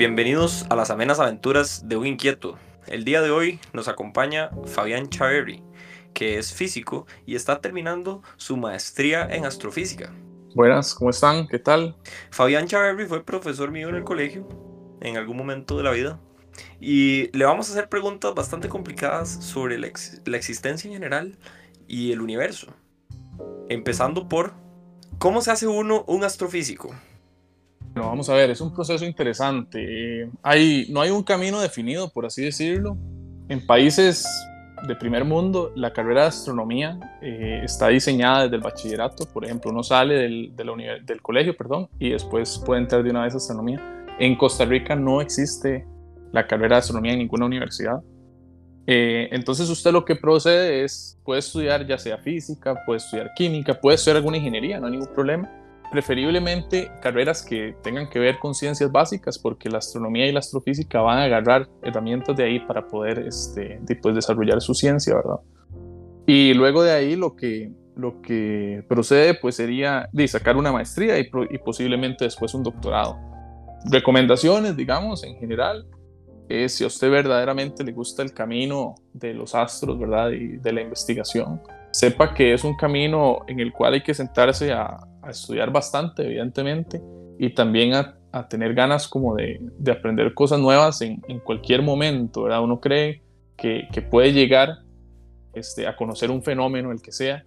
Bienvenidos a las amenas aventuras de un inquieto. El día de hoy nos acompaña Fabián Chaverri, que es físico y está terminando su maestría en astrofísica. Buenas, ¿cómo están? ¿Qué tal? Fabián Chaverri fue profesor mío en el colegio en algún momento de la vida y le vamos a hacer preguntas bastante complicadas sobre la, la existencia en general y el universo. Empezando por, ¿cómo se hace uno un astrofísico? Bueno, vamos a ver, es un proceso interesante. Hay, no hay un camino definido, por así decirlo. En países de primer mundo, la carrera de astronomía eh, está diseñada desde el bachillerato. Por ejemplo, uno sale del, del colegio perdón, y después puede entrar de una vez a astronomía. En Costa Rica no existe la carrera de astronomía en ninguna universidad. Eh, entonces usted lo que procede es, puede estudiar ya sea física, puede estudiar química, puede estudiar alguna ingeniería, no hay ningún problema preferiblemente carreras que tengan que ver con ciencias básicas, porque la astronomía y la astrofísica van a agarrar herramientas de ahí para poder este, pues, desarrollar su ciencia, ¿verdad? Y luego de ahí lo que, lo que procede pues sería de sacar una maestría y, y posiblemente después un doctorado. Recomendaciones, digamos, en general, es si a usted verdaderamente le gusta el camino de los astros, ¿verdad? Y de la investigación, sepa que es un camino en el cual hay que sentarse a, a estudiar bastante, evidentemente, y también a, a tener ganas como de, de, aprender cosas nuevas en, en, cualquier momento, ¿verdad? Uno cree que, que puede llegar este, a conocer un fenómeno, el que sea,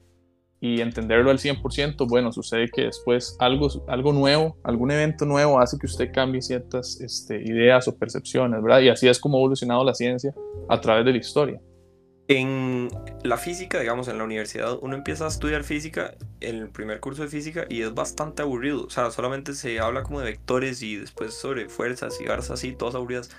y entenderlo al 100%, bueno, sucede que después algo, algo nuevo, algún evento nuevo hace que usted cambie ciertas este, ideas o percepciones, ¿verdad? Y así es como ha evolucionado la ciencia a través de la historia. En la física, digamos, en la universidad, uno empieza a estudiar física el primer curso de física y es bastante aburrido. O sea, solamente se habla como de vectores y después sobre fuerzas y garzas y todas aburridas.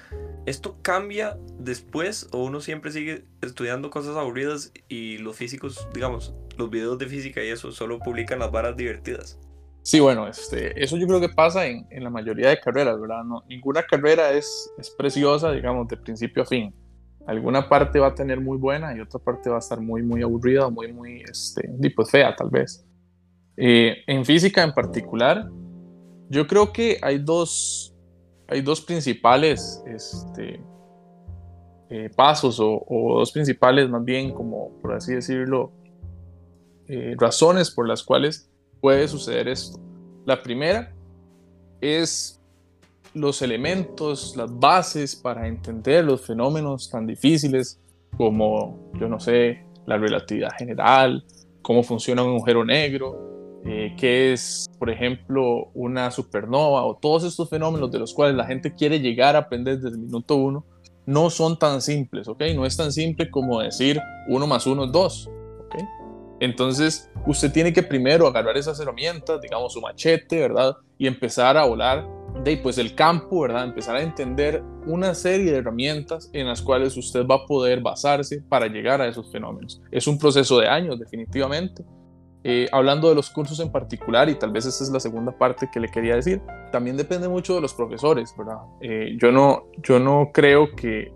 ¿Esto cambia después o uno siempre sigue estudiando cosas aburridas y los físicos, digamos, los videos de física y eso solo publican las varas divertidas? Sí, bueno, este, eso yo creo que pasa en, en la mayoría de carreras, ¿verdad? No, ninguna carrera es, es preciosa, digamos, de principio a fin alguna parte va a tener muy buena y otra parte va a estar muy, muy aburrida muy, muy, este, pues fea tal vez. Eh, en física en particular, yo creo que hay dos, hay dos principales este, eh, pasos o, o, dos principales más bien, como por así decirlo, eh, razones por las cuales puede suceder esto. La primera es los elementos, las bases para entender los fenómenos tan difíciles como, yo no sé, la relatividad general, cómo funciona un agujero negro, eh, qué es, por ejemplo, una supernova o todos estos fenómenos de los cuales la gente quiere llegar a aprender desde el minuto uno, no son tan simples, ¿ok? No es tan simple como decir uno más uno es dos, ¿ok? Entonces, usted tiene que primero agarrar esas herramientas, digamos su machete, ¿verdad? Y empezar a volar de pues el campo, ¿verdad? Empezar a entender una serie de herramientas en las cuales usted va a poder basarse para llegar a esos fenómenos. Es un proceso de años, definitivamente. Eh, hablando de los cursos en particular, y tal vez esta es la segunda parte que le quería decir, también depende mucho de los profesores, ¿verdad? Eh, yo, no, yo no creo que,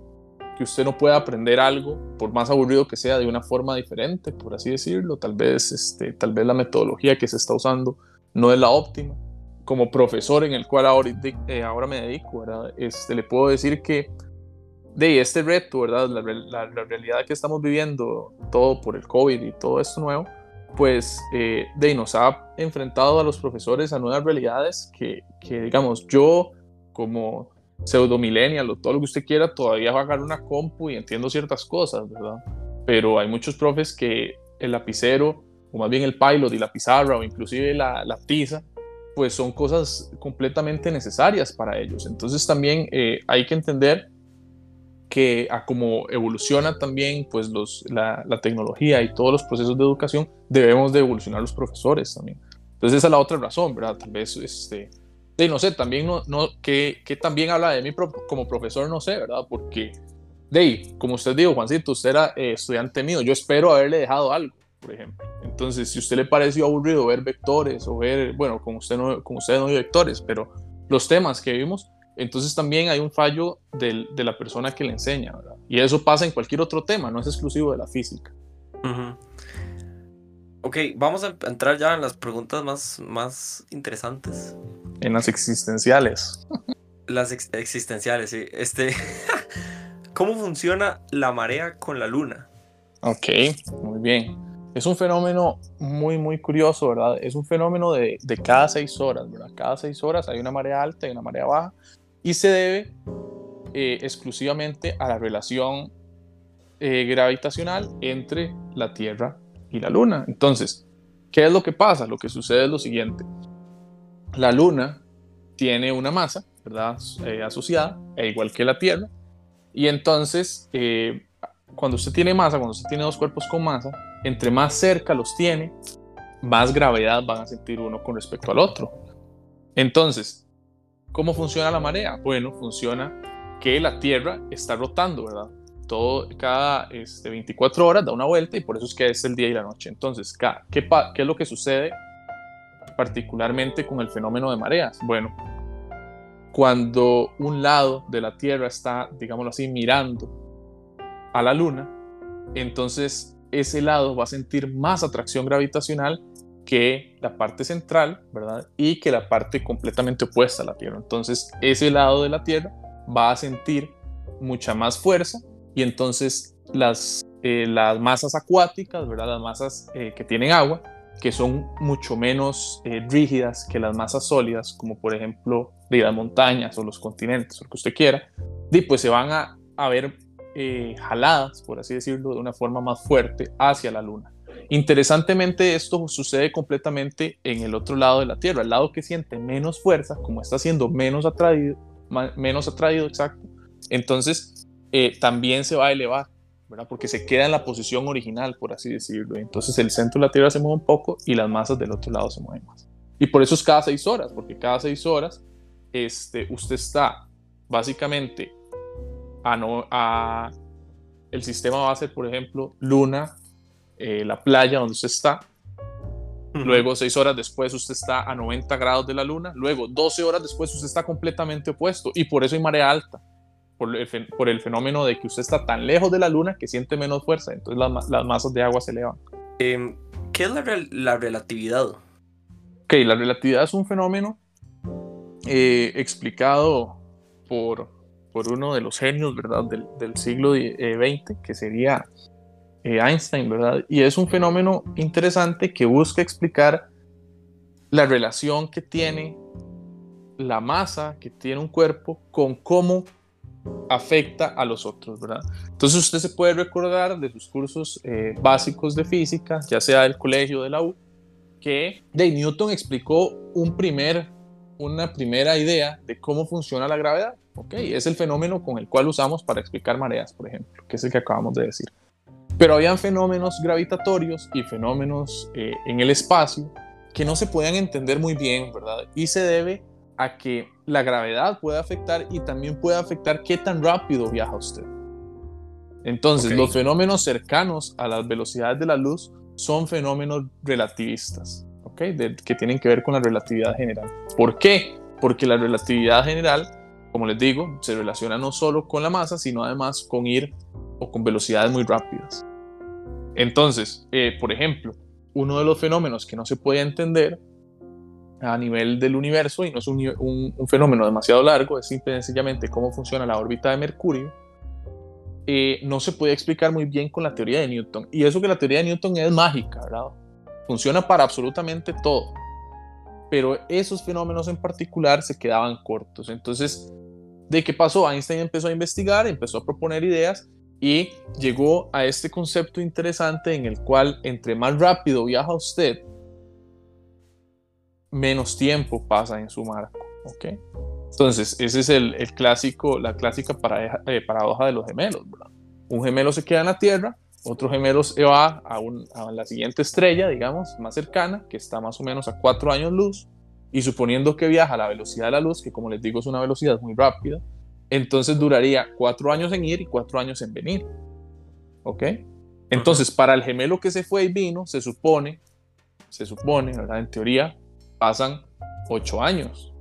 que usted no pueda aprender algo, por más aburrido que sea, de una forma diferente, por así decirlo. Tal vez, este, tal vez la metodología que se está usando no es la óptima como profesor en el cual ahora, eh, ahora me dedico, ¿verdad? Este, le puedo decir que de este reto, ¿verdad? La, la, realidad que estamos viviendo, todo por el COVID y todo esto nuevo, pues eh, de nos ha enfrentado a los profesores a nuevas realidades que, que digamos, yo como pseudo millennial o todo lo que usted quiera, todavía va a agarrar una compu y entiendo ciertas cosas, ¿verdad? Pero hay muchos profes que el lapicero, o más bien el pilot y la pizarra, o inclusive la, la tiza, pues son cosas completamente necesarias para ellos. Entonces también eh, hay que entender que a como evoluciona también pues los, la, la, tecnología y todos los procesos de educación, debemos de evolucionar los profesores también. Entonces esa es la otra razón, ¿verdad? Tal vez, este, de, no sé, también no, no que, que, también habla de mí como profesor, no sé, ¿verdad? Porque, de como usted dijo, Juancito, usted era eh, estudiante mío, yo espero haberle dejado algo por ejemplo. Entonces, si a usted le pareció aburrido ver vectores o ver, bueno, como usted no, como usted no hay vectores, pero los temas que vimos, entonces también hay un fallo del, de la persona que le enseña, ¿verdad? Y eso pasa en cualquier otro tema, no es exclusivo de la física. Ok, vamos a entrar ya en las preguntas más, más interesantes. En las existenciales. Las existenciales, sí. Este, ¿Cómo funciona la marea con la luna? Ok, muy bien. Es un fenómeno muy, muy curioso, ¿verdad? Es un fenómeno de, de cada seis horas, ¿verdad? Cada seis horas hay una marea alta y una marea baja y se debe eh, exclusivamente a la relación eh, gravitacional entre la Tierra y la Luna. Entonces, ¿qué es lo que pasa? Lo que sucede es lo siguiente. La Luna tiene una masa, ¿verdad? Eh, asociada, e igual que la Tierra. Y entonces, cuando usted tiene masa, cuando usted tiene dos cuerpos con masa, entre más cerca los tiene, más gravedad van a sentir uno con respecto al otro. Entonces, ¿cómo funciona la marea? Bueno, funciona que la Tierra está rotando, ¿verdad? Todo, cada este, 24 horas da una vuelta y por eso es que es el día y la noche. Entonces, ¿qué, ¿qué es lo que sucede particularmente con el fenómeno de mareas? Bueno, cuando un lado de la Tierra está, digámoslo así, mirando a la Luna, entonces ese lado va a sentir más atracción gravitacional que la parte central, ¿verdad? Y que la parte completamente opuesta a la Tierra. Entonces, ese lado de la Tierra va a sentir mucha más fuerza y entonces las, eh, las masas acuáticas, ¿verdad? Las masas eh, que tienen agua, que son mucho menos eh, rígidas que las masas sólidas, como por ejemplo de las montañas o los continentes, lo que usted quiera, y pues se van a, a ver eh, jaladas, por así decirlo, de una forma más fuerte hacia la Luna. Interesantemente, esto sucede completamente en el otro lado de la Tierra, el lado que siente menos fuerza, como está siendo menos atraído, menos atraído, exacto, entonces eh, también se va a elevar, ¿verdad? Porque se queda en la posición original, por así decirlo. Entonces el centro de la Tierra se mueve un poco y las masas del otro lado se mueven más. Y por eso es cada seis horas, porque cada seis horas este, usted está básicamente a, el sistema va a ser, por ejemplo, luna, eh, la playa donde usted está. Luego, seis horas después, usted está a 90 grados de la luna. Luego, 12 horas después, usted está completamente opuesto. Y por eso hay marea alta. Por el, fenómeno de que usted está tan lejos de la luna que siente menos fuerza. Entonces, las, masas de agua se elevan. Em, ¿Qué es la, la, relatividad? Ok, la relatividad es un fenómeno eh, explicado por por uno de los genios, ¿verdad?, del, del siglo XX, eh, que sería eh, Einstein, ¿verdad? Y es un fenómeno interesante que busca explicar la relación que tiene la masa que tiene un cuerpo con cómo afecta a los otros, ¿verdad? Entonces usted se puede recordar de sus cursos eh, básicos de física, ya sea del colegio de la U, que de Newton explicó un primer, una primera idea de cómo funciona la gravedad es el fenómeno con el cual usamos para explicar mareas, por ejemplo, que es el que acabamos de decir. Pero habían fenómenos gravitatorios y fenómenos eh, en el espacio que no se podían entender muy bien, ¿verdad? Y se debe a que la gravedad puede afectar y también puede afectar qué tan rápido viaja usted. Entonces, los fenómenos cercanos a las velocidades de la luz son fenómenos relativistas, que tienen que ver con la relatividad general. ¿Por qué? Porque la relatividad general como les digo, se relaciona no solo con la masa, sino además con ir o con velocidades muy rápidas. Entonces, eh, por ejemplo, uno de los fenómenos que no se puede entender a nivel del universo, y no es un, fenómeno demasiado largo, es simple y sencillamente cómo funciona la órbita de Mercurio, eh, no se puede explicar muy bien con la teoría de Newton. Y eso que la teoría de Newton es mágica, ¿verdad? Funciona para absolutamente todo pero esos fenómenos en particular se quedaban cortos. Entonces, ¿de qué pasó? Einstein empezó a investigar, empezó a proponer ideas y llegó a este concepto interesante en el cual entre más rápido viaja usted, menos tiempo pasa en su marco. ¿ok? Entonces, ese es el, clásico, la clásica eh, paradoja de los gemelos. Un gemelo se queda en la Tierra, otro gemelo se va a, a, la siguiente estrella, digamos, más cercana, que está más o menos a cuatro años luz, y suponiendo que viaja a la velocidad de la luz, que como les digo es una velocidad muy rápida, entonces duraría cuatro años en ir y cuatro años en venir. ¿Ok? Entonces, para el gemelo que se fue y vino, se supone, se supone, ¿verdad? En teoría, pasan ocho años.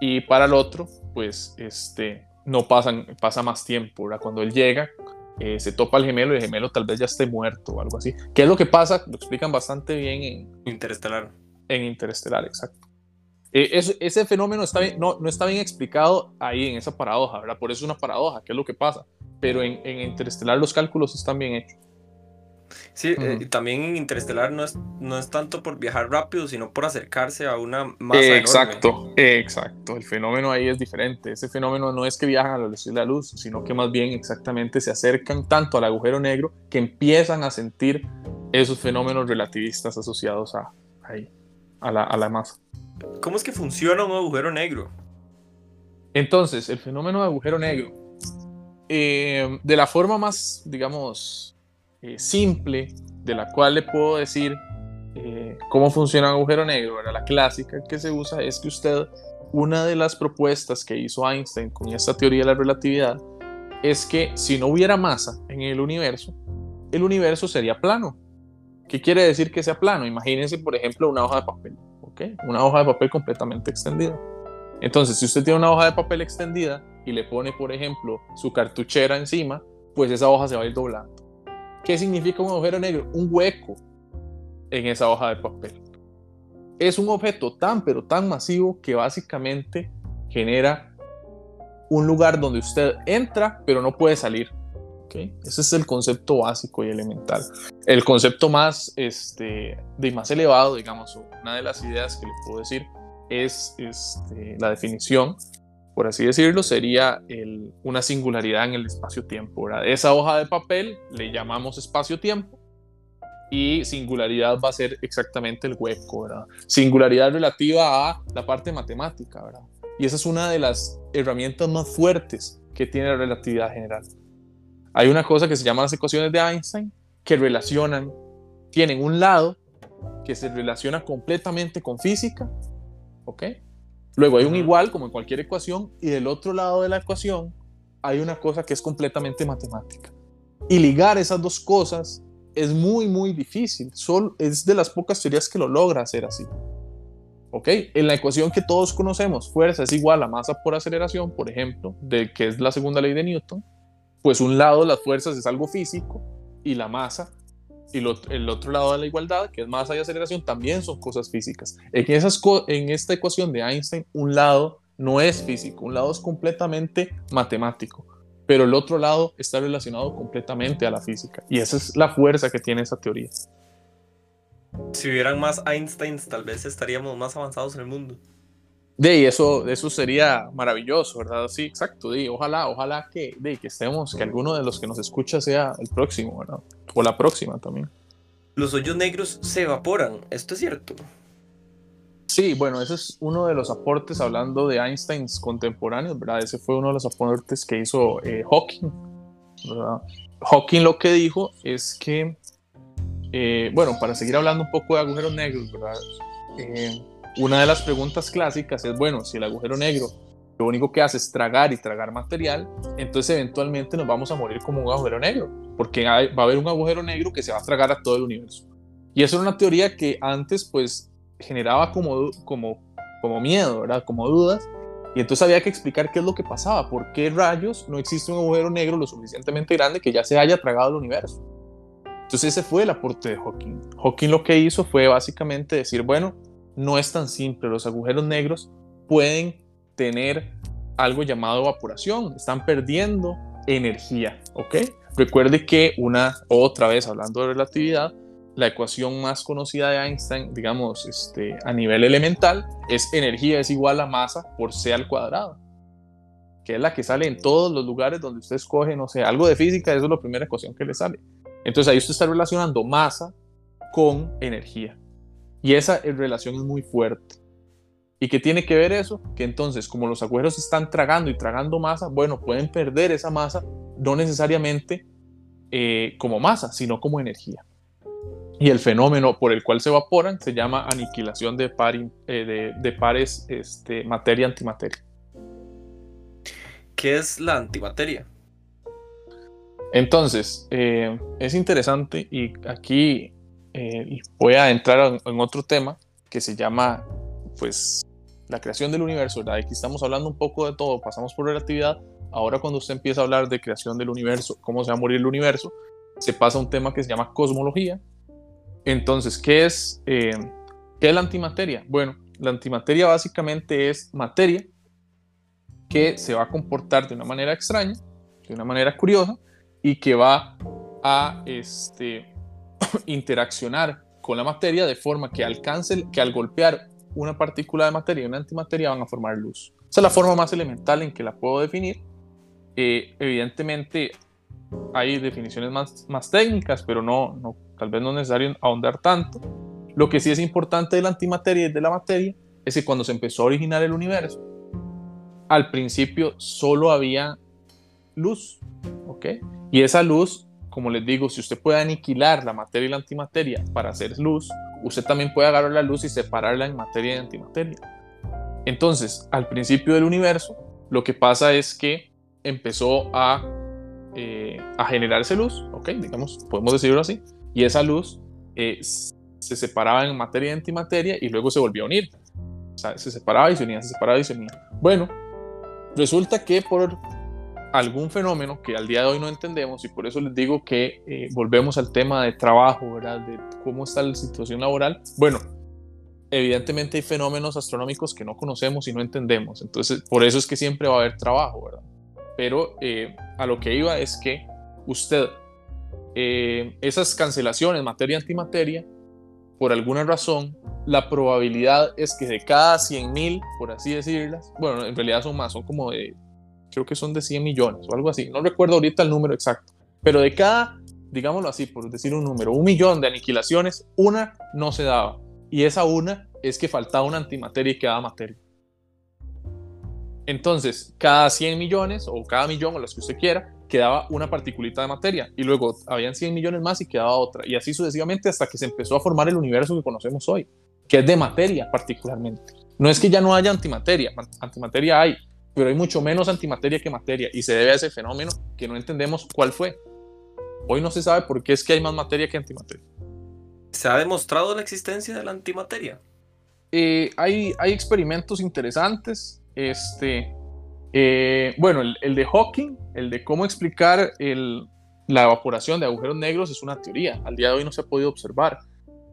Y para el otro, pues, este, no pasan, pasa más tiempo, ¿verdad? Cuando él llega, eh, se topa el gemelo y el gemelo tal vez ya esté muerto o algo así. ¿Qué es lo que pasa? Lo explican bastante bien en Interestelar. En Interestelar, exacto. Eh, ese fenómeno está no, no está bien explicado ahí en esa paradoja, ¿verdad? Por eso es una paradoja, ¿qué es lo que pasa? Pero en, en Interestelar los cálculos están bien hechos. Sí, eh, también en Interestelar no es, no es tanto por viajar rápido, sino por acercarse a una masa Exacto, exacto. El fenómeno ahí es diferente. Ese fenómeno no es que viajan a la velocidad de la luz, sino que más bien exactamente se acercan tanto al agujero negro que empiezan a sentir esos fenómenos relativistas asociados a, ahí, a, la, a la masa. ¿Cómo es que funciona un agujero negro? Entonces, el fenómeno de agujero negro, eh, de la forma más, digamos, eh, simple de la cual le puedo decir eh, cómo funciona un agujero negro, la clásica que se usa es que usted, una de las propuestas que hizo Einstein con esta teoría de la relatividad es que si no hubiera masa en el universo, el universo sería plano. ¿Qué quiere decir que sea plano? Imagínense, por ejemplo, una hoja de papel, ¿ok? Una hoja de papel completamente extendida. Entonces, si usted tiene una hoja de papel extendida y le pone, por ejemplo, su cartuchera encima, pues esa hoja se va a ir doblando. ¿Qué significa un agujero negro? Un hueco en esa hoja de papel. Es un objeto tan, pero tan masivo que básicamente genera un lugar donde usted entra, pero no puede salir. ¿okay? Ese es el concepto básico y elemental. El concepto más, este, de más elevado, digamos, una de las ideas que le puedo decir es este, la definición por así decirlo, sería una singularidad en el espacio-tiempo. Esa hoja de papel le llamamos espacio-tiempo y singularidad va a ser exactamente el hueco, ¿verdad? Singularidad relativa a la parte matemática, ¿verdad? Y esa es una de las herramientas más fuertes que tiene la relatividad general. Hay una cosa que se llama las ecuaciones de Einstein que relacionan, tienen un lado que se relaciona completamente con física, ¿ok? Luego hay un igual, como en cualquier ecuación, y del otro lado de la ecuación hay una cosa que es completamente matemática. Y ligar esas dos cosas es muy, muy difícil. Solo es de las pocas teorías que lo logra hacer así. ¿Ok? En la ecuación que todos conocemos, fuerza es igual a masa por aceleración, por ejemplo, de que es la segunda ley de Newton, pues un lado de las fuerzas es algo físico y la masa y el otro lado de la igualdad, que es masa y aceleración, también son cosas físicas. En, esas en esta ecuación de Einstein, un lado no es físico, un lado es completamente matemático, pero el otro lado está relacionado completamente a la física. Y esa es la fuerza que tiene esa teoría. Si hubieran más Einsteins, tal vez estaríamos más avanzados en el mundo. De eso, eso sería maravilloso, ¿verdad? Sí, exacto. De, ojalá, ojalá que, de, que estemos, que alguno de los que nos escucha sea el próximo, ¿verdad? O la próxima también. Los hoyos negros se evaporan, ¿esto es cierto? Sí, bueno, ese es uno de los aportes hablando de Einsteins contemporáneos, ¿verdad? Ese fue uno de los aportes que hizo eh, Hawking, ¿verdad? Hawking lo que dijo es que, eh, bueno, para seguir hablando un poco de agujeros negros, ¿verdad? Eh, una de las preguntas clásicas es, bueno, si el agujero negro lo único que hace es tragar y tragar material, entonces eventualmente nos vamos a morir como un agujero negro, porque va a haber un agujero negro que se va a tragar a todo el universo. Y eso era una teoría que antes pues generaba como, como, como miedo, ¿verdad? Como dudas. Y entonces había que explicar qué es lo que pasaba, por qué rayos no existe un agujero negro lo suficientemente grande que ya se haya tragado el universo. Entonces ese fue el aporte de Hawking. Hawking lo que hizo fue básicamente decir, bueno, no es tan simple. Los agujeros negros pueden tener algo llamado evaporación, están perdiendo energía, ¿ok? Recuerde que una, otra vez hablando de relatividad, la ecuación más conocida de Einstein, digamos, este, a nivel elemental, es energía es igual a masa por c al cuadrado, que es la que sale en todos los lugares donde usted escoge, no sé, algo de física, eso es la primera ecuación que le sale. Entonces ahí usted está relacionando masa con energía. Y esa relación es muy fuerte. ¿Y qué tiene que ver eso? Que entonces, como los agujeros están tragando y tragando masa, bueno, pueden perder esa masa, no necesariamente eh, como masa, sino como energía. Y el fenómeno por el cual se evaporan se llama aniquilación de, eh, de, pares este, materia-antimateria. ¿Qué es la antimateria? Entonces, eh, es interesante y aquí eh, voy a entrar en, otro tema que se llama, pues, la creación del universo, ¿verdad? Aquí estamos hablando un poco de todo, pasamos por relatividad. Ahora cuando usted empieza a hablar de creación del universo, cómo se va a morir el universo, se pasa a un tema que se llama cosmología. Entonces, ¿qué es, eh, ¿qué es la antimateria? Bueno, La antimateria básicamente es materia que se va a comportar de una manera extraña, de una manera curiosa, y que va a este, interaccionar con la materia de forma que alcance, que al golpear una partícula de materia y una antimateria van a formar luz. Esa es la forma más elemental en que la puedo definir. Eh, evidentemente hay definiciones más, más técnicas, pero no, no, tal vez no es necesario ahondar tanto. Lo que sí es importante de la antimateria y de la materia es que cuando se empezó a originar el universo, al principio solo había luz, ¿ok? Y esa luz, como les digo, si usted puede aniquilar la materia y la antimateria para hacer luz, usted también puede agarrar la luz y separarla en materia y antimateria. Entonces, al principio del universo, lo que pasa es que empezó a, eh, generarse luz, ¿ok? Digamos, podemos decirlo así, y esa luz eh, se separaba en materia y antimateria y luego se volvió a unir. O sea, se separaba y se unía, se separaba y se unía. Bueno, resulta que por algún fenómeno que al día de hoy no entendemos y por eso les digo que eh, volvemos al tema de trabajo, ¿verdad? De cómo está la situación laboral. Bueno, evidentemente hay fenómenos astronómicos que no conocemos y no entendemos, entonces por eso es que siempre va a haber trabajo, ¿verdad? Pero eh, a lo que iba es que usted, eh, esas cancelaciones materia-antimateria, por alguna razón, la probabilidad es que de cada 100.000, por así decirlas, bueno, en realidad son más, son como de creo que son de 100 millones o algo así, no recuerdo ahorita el número exacto, pero de cada, digámoslo así, por decir un número, un millón de aniquilaciones, una no se daba. Y esa una es que faltaba una antimateria y quedaba materia. Entonces, cada 100 millones o cada millón o los que usted quiera, quedaba una particulita de materia y luego habían 100 millones más y quedaba otra. Y así sucesivamente hasta que se empezó a formar el universo que conocemos hoy, que es de materia particularmente. No es que ya no haya antimateria, antimateria hay, pero hay mucho menos antimateria que materia y se debe a ese fenómeno que no entendemos cuál fue. Hoy no se sabe por qué es que hay más materia que antimateria. ¿Se ha demostrado la existencia de la antimateria? Eh, hay, hay experimentos interesantes. Este, eh, bueno, el, de Hawking, el de cómo explicar el, la evaporación de agujeros negros es una teoría. Al día de hoy no se ha podido observar,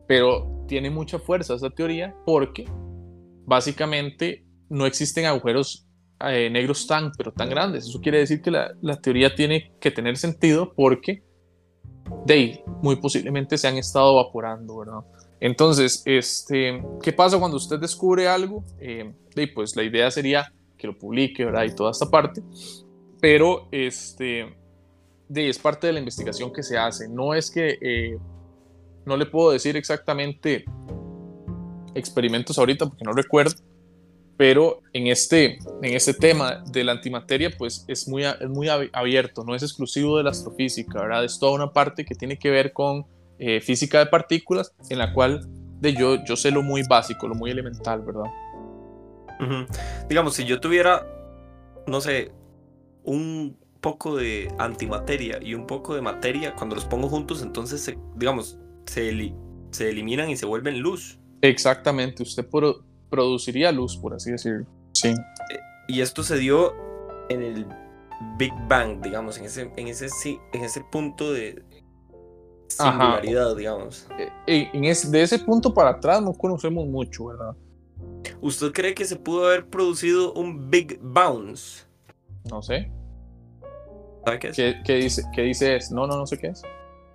pero tiene mucha fuerza esa teoría porque básicamente no existen agujeros eh, negros tan, pero tan grandes. Eso quiere decir que la, la teoría tiene que tener sentido porque de muy posiblemente se han estado evaporando, ¿verdad? Entonces, este, ¿qué pasa cuando usted descubre algo? Eh, de, pues la idea sería que lo publique, ¿verdad? Y toda esta parte, pero este, de, es parte de la investigación que se hace. No es que, eh, no le puedo decir exactamente experimentos ahorita porque no recuerdo, pero en este, en este tema de la antimateria, pues es muy, es muy abierto, no es exclusivo de la astrofísica, ¿verdad? Es toda una parte que tiene que ver con eh, física de partículas, en la cual de yo, yo sé lo muy básico, lo muy elemental, ¿verdad? Digamos, si yo tuviera, no sé, un poco de antimateria y un poco de materia, cuando los pongo juntos, entonces, se, digamos, se, se eliminan y se vuelven luz. Exactamente, usted por, produciría luz, por así decirlo. Sí. Y esto se dio en el Big Bang, digamos, en ese, en ese, en ese punto de singularidad, digamos. Eh, en ese, de ese punto para atrás no conocemos mucho, ¿verdad? ¿Usted cree que se pudo haber producido un Big Bounce? No sé. ¿Sabe qué es? ¿Qué, dice, qué dice es? No, no, no sé qué es.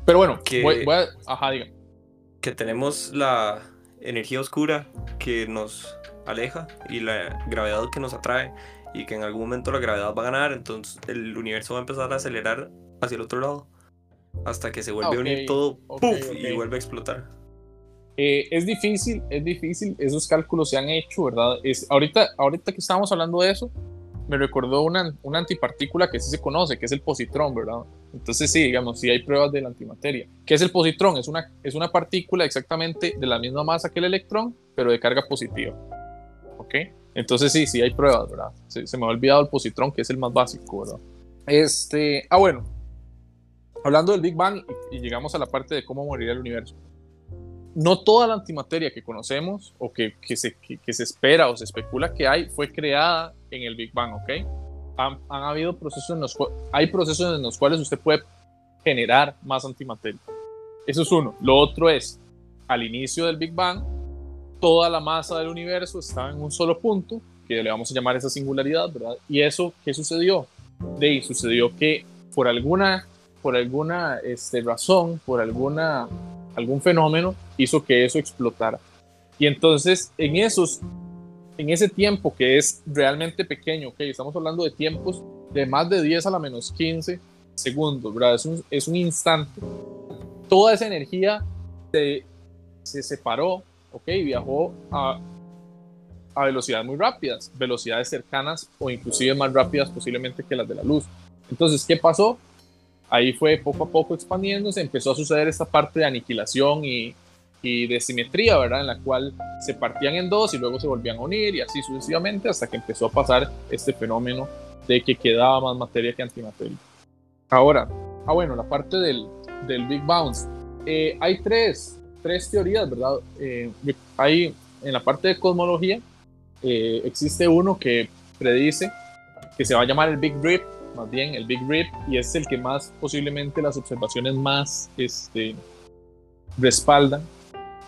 Pero bueno, que, voy, a... Ajá, diga. Que tenemos la energía oscura que nos aleja y la gravedad que nos atrae y que en algún momento la gravedad va a ganar, entonces el universo va a empezar a acelerar hacia el otro lado hasta que se vuelve a unir todo y vuelve a explotar. Eh, es difícil, es difícil, esos cálculos se han hecho, ¿verdad? Es, ahorita, ahorita que estamos hablando de eso, me recordó una, una antipartícula que sí se conoce, que es el positrón, ¿verdad? Entonces sí, digamos, sí hay pruebas de la antimateria. ¿Qué es el positrón? Es una, es una partícula exactamente de la misma masa que el electrón, pero de carga positiva. ¿Ok? Entonces sí, sí hay pruebas, ¿verdad? Se, me ha olvidado el positrón, que es el más básico, ¿verdad? Este, ah, bueno. Hablando del Big Bang y, llegamos a la parte de cómo moriría el universo. No toda la antimateria que conocemos o que, que se, que se espera o se especula que hay fue creada en el Big Bang, ¿ok? han, habido procesos hay procesos en los cuales usted puede generar más antimateria. Eso es uno. Lo otro es, al inicio del Big Bang, toda la masa del universo estaba en un solo punto, que le vamos a llamar esa singularidad, ¿verdad? Y eso, ¿qué sucedió? De ahí sucedió que por alguna, por alguna este, razón, por alguna, algún fenómeno, hizo que eso explotara. Y entonces, en esos, en ese tiempo que es realmente pequeño, ¿ok? Estamos hablando de tiempos de más de 10 a la menos 15 segundos. Es un, instante. Toda esa energía se, se separó, ¿ok? Viajó a, a velocidades muy rápidas, velocidades cercanas o inclusive más rápidas posiblemente que las de la luz. Entonces, ¿qué pasó? Ahí fue poco a poco expandiéndose, empezó a suceder esta parte de aniquilación y, y de simetría, ¿verdad? En la cual se partían en dos y luego se volvían a unir y así sucesivamente hasta que empezó a pasar este fenómeno de que quedaba más materia que antimateria. Ahora, ah bueno, la parte del, Big Bounce. Eh, hay tres, tres teorías, ¿verdad? Eh, hay en la parte de cosmología, eh, existe uno que predice que se va a llamar el Big Rip, más bien el Big Rip, y es el que más posiblemente las observaciones más este, respaldan.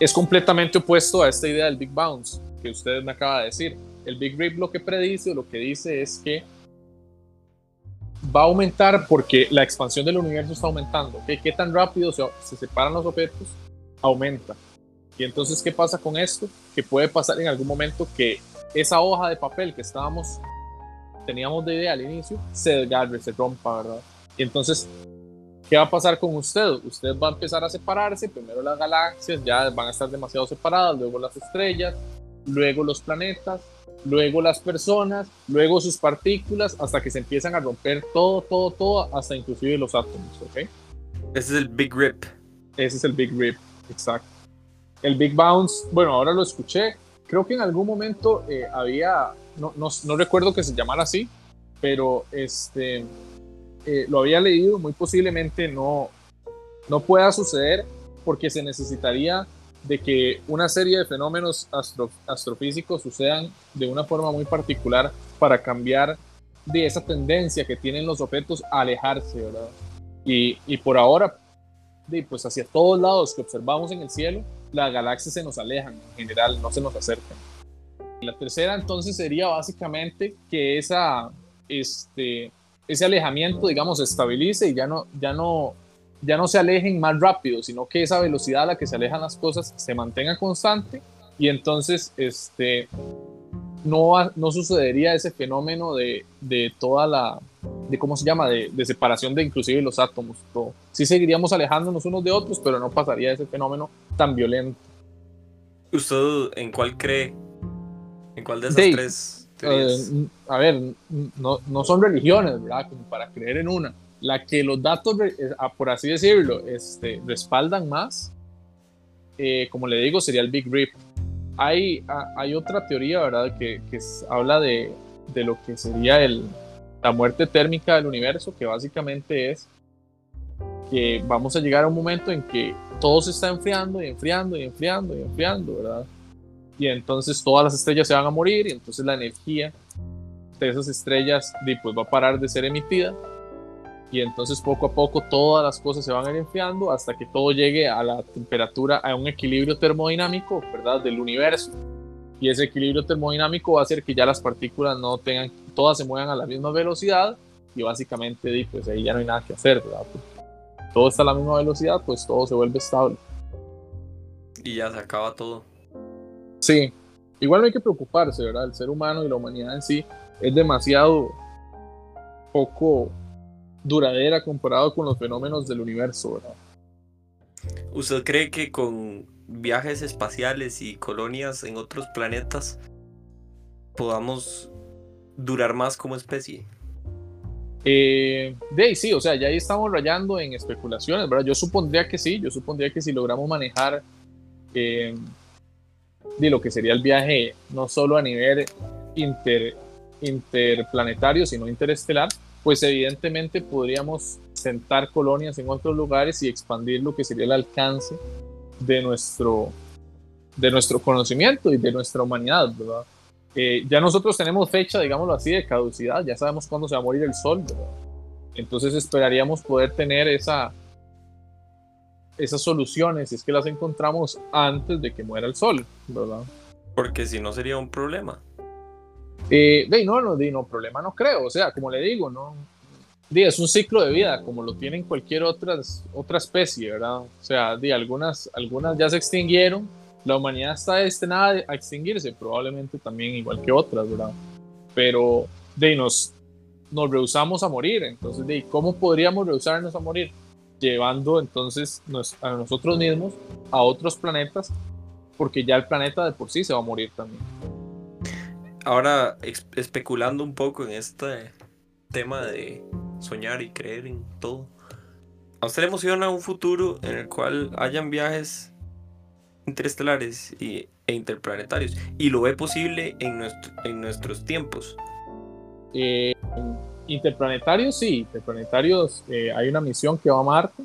Es completamente opuesto a esta idea del Big Bounce que usted me acaba de decir. El Big Rip lo que predice o lo que dice es que va a aumentar porque la expansión del universo está aumentando. ¿Qué tan rápido se, se, separan los objetos? Aumenta. Y entonces, ¿qué pasa con esto? Que puede pasar en algún momento que esa hoja de papel que estábamos, teníamos de idea al inicio, se desgarre, se rompa, ¿verdad? Y entonces, ¿qué va a pasar con usted? Usted va a empezar a separarse, primero las galaxias ya van a estar demasiado separadas, luego las estrellas, luego los planetas, luego las personas, luego sus partículas, hasta que se empiezan a romper todo, todo, todo, hasta inclusive los átomos, ¿ok? Ese es el Big Rip. Ese es el Big Rip, exacto. El Big Bounce, bueno, ahora lo escuché, creo que en algún momento eh, había, no, recuerdo que se llamara así, pero este, eh, lo había leído, muy posiblemente no, no pueda suceder porque se necesitaría de que una serie de fenómenos astrofísicos sucedan de una forma muy particular para cambiar de esa tendencia que tienen los objetos a alejarse. Y, y por ahora, pues hacia todos lados que observamos en el cielo, las galaxias se nos alejan, en general, no se nos acercan. La tercera entonces sería básicamente que esa, este, ese alejamiento, digamos, se estabilice y ya no, ya no ya no se alejen más rápido, sino que esa velocidad a la que se alejan las cosas se mantenga constante y entonces este, no, no sucedería ese fenómeno de, de, toda la, de cómo se llama, de, separación de inclusive los átomos. Todo. Sí seguiríamos alejándonos unos de otros, pero no pasaría ese fenómeno tan violento. ¿Usted en cuál cree? ¿En cuál de esas tres? Uh, a ver, no, no son religiones, ¿verdad? Como para creer en una la que los datos, eh, ah, por así decirlo, este, respaldan más, eh, como le digo, sería el Big Rip. Hay, ah, hay otra teoría, ¿verdad?, que, que habla de, de, lo que sería el, la muerte térmica del universo, que básicamente es que vamos a llegar a un momento en que todo se está enfriando y enfriando y enfriando y enfriando, ¿verdad? Y entonces todas las estrellas se van a morir y entonces la energía de esas estrellas pues, va a parar de ser emitida y entonces poco a poco todas las cosas se van a ir enfriando hasta que todo llegue a la temperatura, a un equilibrio termodinámico, ¿verdad? Del universo. Y ese equilibrio termodinámico va a hacer que ya las partículas no tengan, todas se muevan a la misma velocidad y básicamente pues ahí ya no hay nada que hacer, ¿verdad? todo está a la misma velocidad, pues todo se vuelve estable. Y ya se acaba todo. Sí, igual no hay que preocuparse, ¿verdad? El ser humano y la humanidad en sí es demasiado poco duradera comparado con los fenómenos del universo, ¿verdad? ¿Usted cree que con viajes espaciales y colonias en otros planetas podamos durar más como especie? Eh, de sí, o sea, ya ahí estamos rayando en especulaciones, ¿verdad? Yo supondría que sí, yo supondría que si logramos manejar eh, de lo que sería el viaje no solo a nivel inter, interplanetario, sino interestelar, pues evidentemente podríamos sentar colonias en otros lugares y expandir lo que sería el alcance de nuestro, de nuestro conocimiento y de nuestra humanidad, ¿verdad? Eh, ya nosotros tenemos fecha, digámoslo así, de caducidad, ya sabemos cuándo se va a morir el sol, ¿verdad? Entonces esperaríamos poder tener esa, esas soluciones, si es que las encontramos antes de que muera el sol, ¿verdad? Porque si no sería un problema. Eh, de, no, no, de, no, problema no creo. O sea, como le digo, no. De, es un ciclo de vida, como lo tienen cualquier otras, otra especie, ¿verdad? O sea, de, algunas, algunas ya se extinguieron. La humanidad está destinada a extinguirse, probablemente también igual que otras, ¿verdad? Pero de, nos, nos rehusamos a morir. Entonces, de, ¿cómo podríamos rehusarnos a morir? Llevando entonces a nosotros mismos a otros planetas, porque ya el planeta de por sí se va a morir también ahora especulando un poco en este tema de soñar y creer en todo. ¿A usted le emociona un futuro en el cual hayan viajes interestelares y, e interplanetarios? ¿Y lo ve posible en, nuestro, en nuestros tiempos? Eh, interplanetarios, sí. Interplanetarios, eh, hay una misión que va a Marte,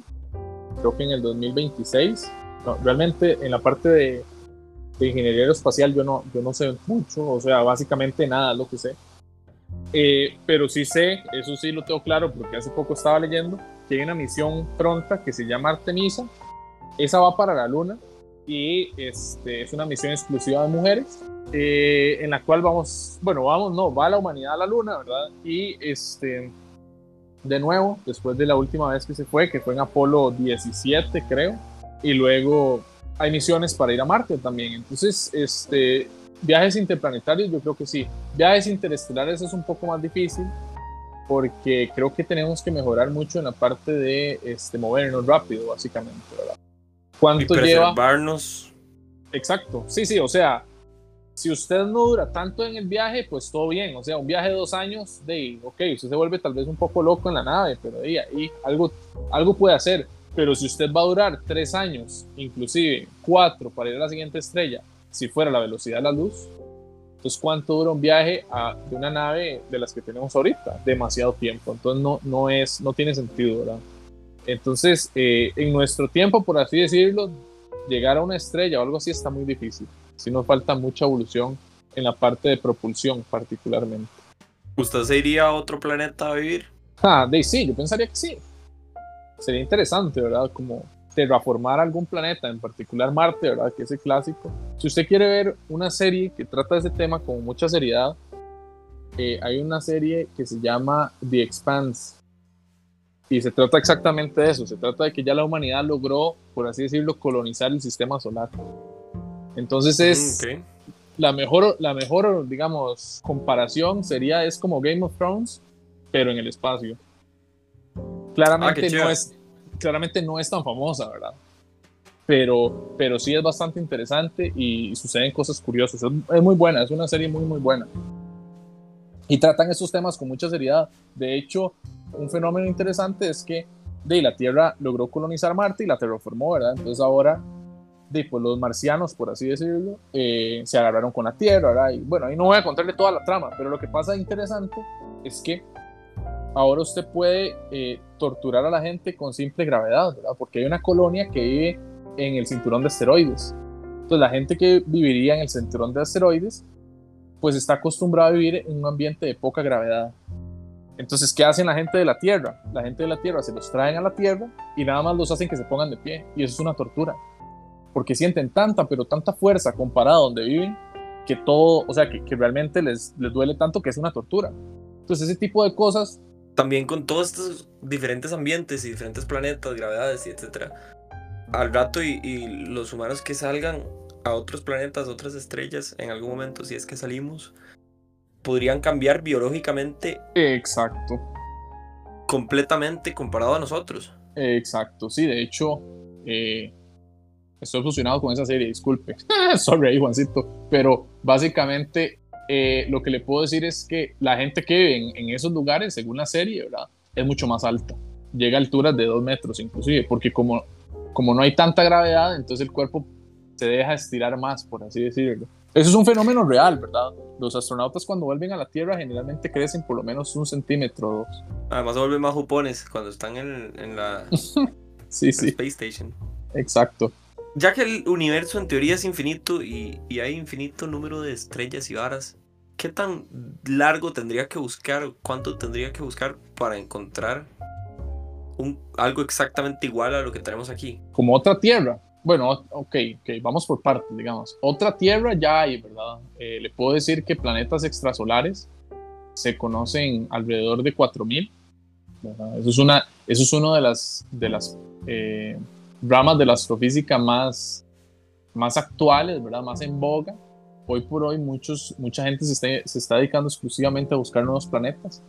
creo que en el 2026. realmente en la parte de de ingeniería aeroespacial yo no, yo no sé mucho, o sea, básicamente nada lo que sé. Eh, pero sí sé, eso sí lo tengo claro porque hace poco estaba leyendo, que hay una misión pronta que se llama Artemisa. Esa va para la Luna y este, es una misión exclusiva de mujeres eh, en la cual vamos, bueno, vamos, no, va la humanidad a la Luna, ¿verdad? Y este, de nuevo, después de la última vez que se fue, que fue en Apolo 17, creo, y luego hay misiones para ir a Marte también. Entonces, este, viajes interplanetarios yo creo que sí. Viajes interestelares es un poco más difícil porque creo que tenemos que mejorar mucho en la parte de este, movernos rápido, básicamente, ¿verdad? ¿Cuánto y preservarnos. Exacto, sí, sí, o sea, si usted no dura tanto en el viaje, pues todo bien, o sea, un viaje de dos años, de, ok, usted se vuelve tal vez un poco loco en la nave, pero de ahí algo, algo puede hacer pero si usted va a durar tres años, inclusive cuatro, para ir a la siguiente estrella, si fuera la velocidad de la luz, entonces ¿cuánto dura un viaje de una nave de las que tenemos ahorita? Demasiado tiempo. Entonces no, no, es, no tiene sentido, ¿verdad? Entonces, eh, en nuestro tiempo, por así decirlo, llegar a una estrella o algo así está muy difícil. Si nos falta mucha evolución en la parte de propulsión particularmente. ¿Usted se iría a otro planeta a vivir? Ah, de sí, yo pensaría que sí sería interesante, ¿verdad? Como terraformar algún planeta, en particular Marte, ¿verdad? Que es el clásico. Si usted quiere ver una serie que trata ese tema con mucha seriedad, eh, hay una serie que se llama The Expanse. Y se trata exactamente de eso. Se trata de que ya la humanidad logró, por así decirlo, colonizar el sistema solar. Entonces es mm, la mejor, la mejor, digamos, comparación sería es como Game of Thrones, pero en el espacio. Claramente, ah, no es, claramente no es tan famosa, ¿verdad? Pero, pero sí es bastante interesante y suceden cosas curiosas. Es, muy buena, es una serie muy, muy buena. Y tratan esos temas con mucha seriedad. De hecho, un fenómeno interesante es que de la Tierra logró colonizar Marte y la terraformó, ¿verdad? Entonces ahora, de, pues los marcianos, por así decirlo, eh, se agarraron con la Tierra, ¿verdad? Y bueno, ahí no voy a contarle toda la trama, pero lo que pasa interesante es que ahora usted puede eh, torturar a la gente con simple gravedad, ¿verdad? Porque hay una colonia que vive en el cinturón de asteroides. Entonces la gente que viviría en el cinturón de asteroides, pues está acostumbrada a vivir en un ambiente de poca gravedad. Entonces, ¿qué hacen la gente de la Tierra? La gente de la Tierra se los traen a la Tierra y nada más los hacen que se pongan de pie. Y eso es una tortura. Porque sienten tanta, pero tanta fuerza comparada a donde viven, que todo, o sea, que, realmente les, les duele tanto que es una tortura. Entonces, ese tipo de cosas también con todos estos diferentes ambientes y diferentes planetas, gravedades y etcétera, al rato y, los humanos que salgan a otros planetas, otras estrellas, en algún momento, si es que salimos, podrían cambiar biológicamente. Exacto. Completamente comparado a nosotros. Exacto, sí, de hecho, eh, estoy fusionado con esa serie, disculpe. Sorry Juancito, pero básicamente eh, lo que le puedo decir es que la gente que vive en, esos lugares, según la serie, ¿verdad? es mucho más alta. Llega a alturas de dos metros inclusive, porque como, como no hay tanta gravedad, entonces el cuerpo se deja estirar más, por así decirlo. Eso es un fenómeno real, ¿verdad? Los astronautas cuando vuelven a la Tierra generalmente crecen por lo menos un centímetro o dos. Además se vuelven más jupones cuando están en, la sí, sí. Space Station. Exacto ya que el universo en teoría es infinito y, hay infinito número de estrellas y varas, ¿qué tan largo tendría que buscar, cuánto tendría que buscar para encontrar un, algo exactamente igual a lo que tenemos aquí? Como otra Tierra. Bueno, ok, ok, vamos por partes, digamos. Otra Tierra ya hay, ¿verdad? Eh, le puedo decir que planetas extrasolares se conocen alrededor de 4000. Eso es una, eso es una de las, de las eh, ramas de la astrofísica más, más actuales, ¿verdad? Más en boga. Hoy por hoy muchos, mucha gente se está, se está dedicando exclusivamente a buscar nuevos planetas.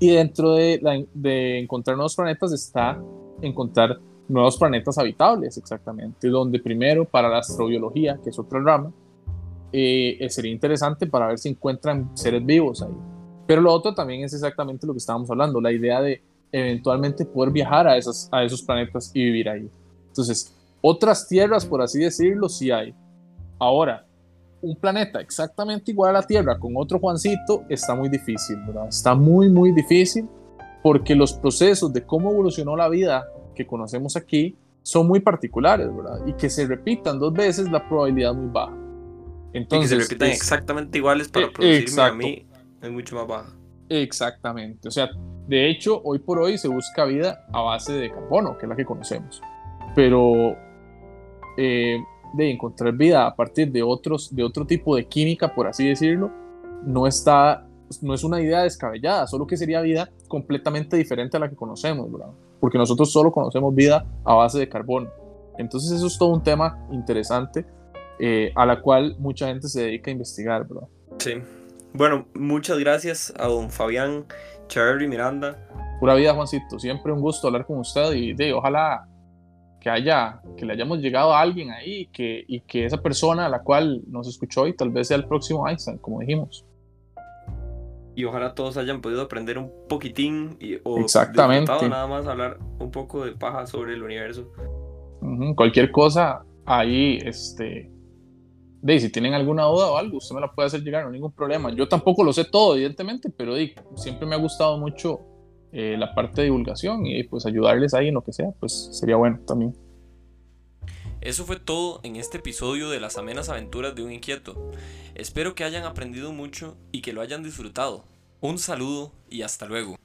Y dentro de, de encontrar nuevos planetas está encontrar nuevos planetas habitables, exactamente, donde primero para la astrobiología, que es otra rama, eh, sería interesante para ver si encuentran seres vivos ahí. Pero lo otro también es exactamente lo que estábamos hablando, la idea de eventualmente poder viajar a, esas, a esos planetas y vivir ahí. Entonces, otras tierras, por así decirlo, sí hay. Ahora, un planeta exactamente igual a la Tierra con otro Juancito está muy difícil, ¿verdad? Está muy, muy difícil porque los procesos de cómo evolucionó la vida que conocemos aquí son muy particulares, ¿verdad? Y que se repitan dos veces la probabilidad muy baja. Entonces, y que se repitan exactamente iguales para eh, producirme a mí es mucho más baja. Exactamente. O sea, de hecho, hoy por hoy se busca vida a base de carbono, que es la que conocemos. Pero eh, de encontrar vida a partir de, otros, de otro tipo de química, por así decirlo, no está no es una idea descabellada, solo que sería vida completamente diferente a la que conocemos, ¿verdad? Porque nosotros solo conocemos vida a base de carbono. Entonces eso es todo un tema interesante eh, a la cual mucha gente se dedica a investigar, ¿verdad? Sí. Bueno, muchas gracias a don Fabián Cherry Miranda. Pura vida, Juancito. Siempre un gusto hablar con usted y de, ojalá que haya, que le hayamos llegado a alguien ahí que, y que esa persona a la cual nos escuchó y tal vez sea el próximo Einstein, como dijimos y ojalá todos hayan podido aprender un poquitín y, o Exactamente. nada más hablar un poco de paja sobre el universo. Cualquier cosa ahí, este, de si tienen alguna duda o algo, usted me la puede hacer llegar, no hay ningún problema. Yo tampoco lo sé todo, evidentemente, pero siempre me ha gustado mucho eh, la parte de divulgación y pues ayudarles ahí en lo que sea, pues sería bueno también. Eso fue todo en este episodio de las amenas aventuras de un inquieto. Espero que hayan aprendido mucho y que lo hayan disfrutado. Un saludo y hasta luego.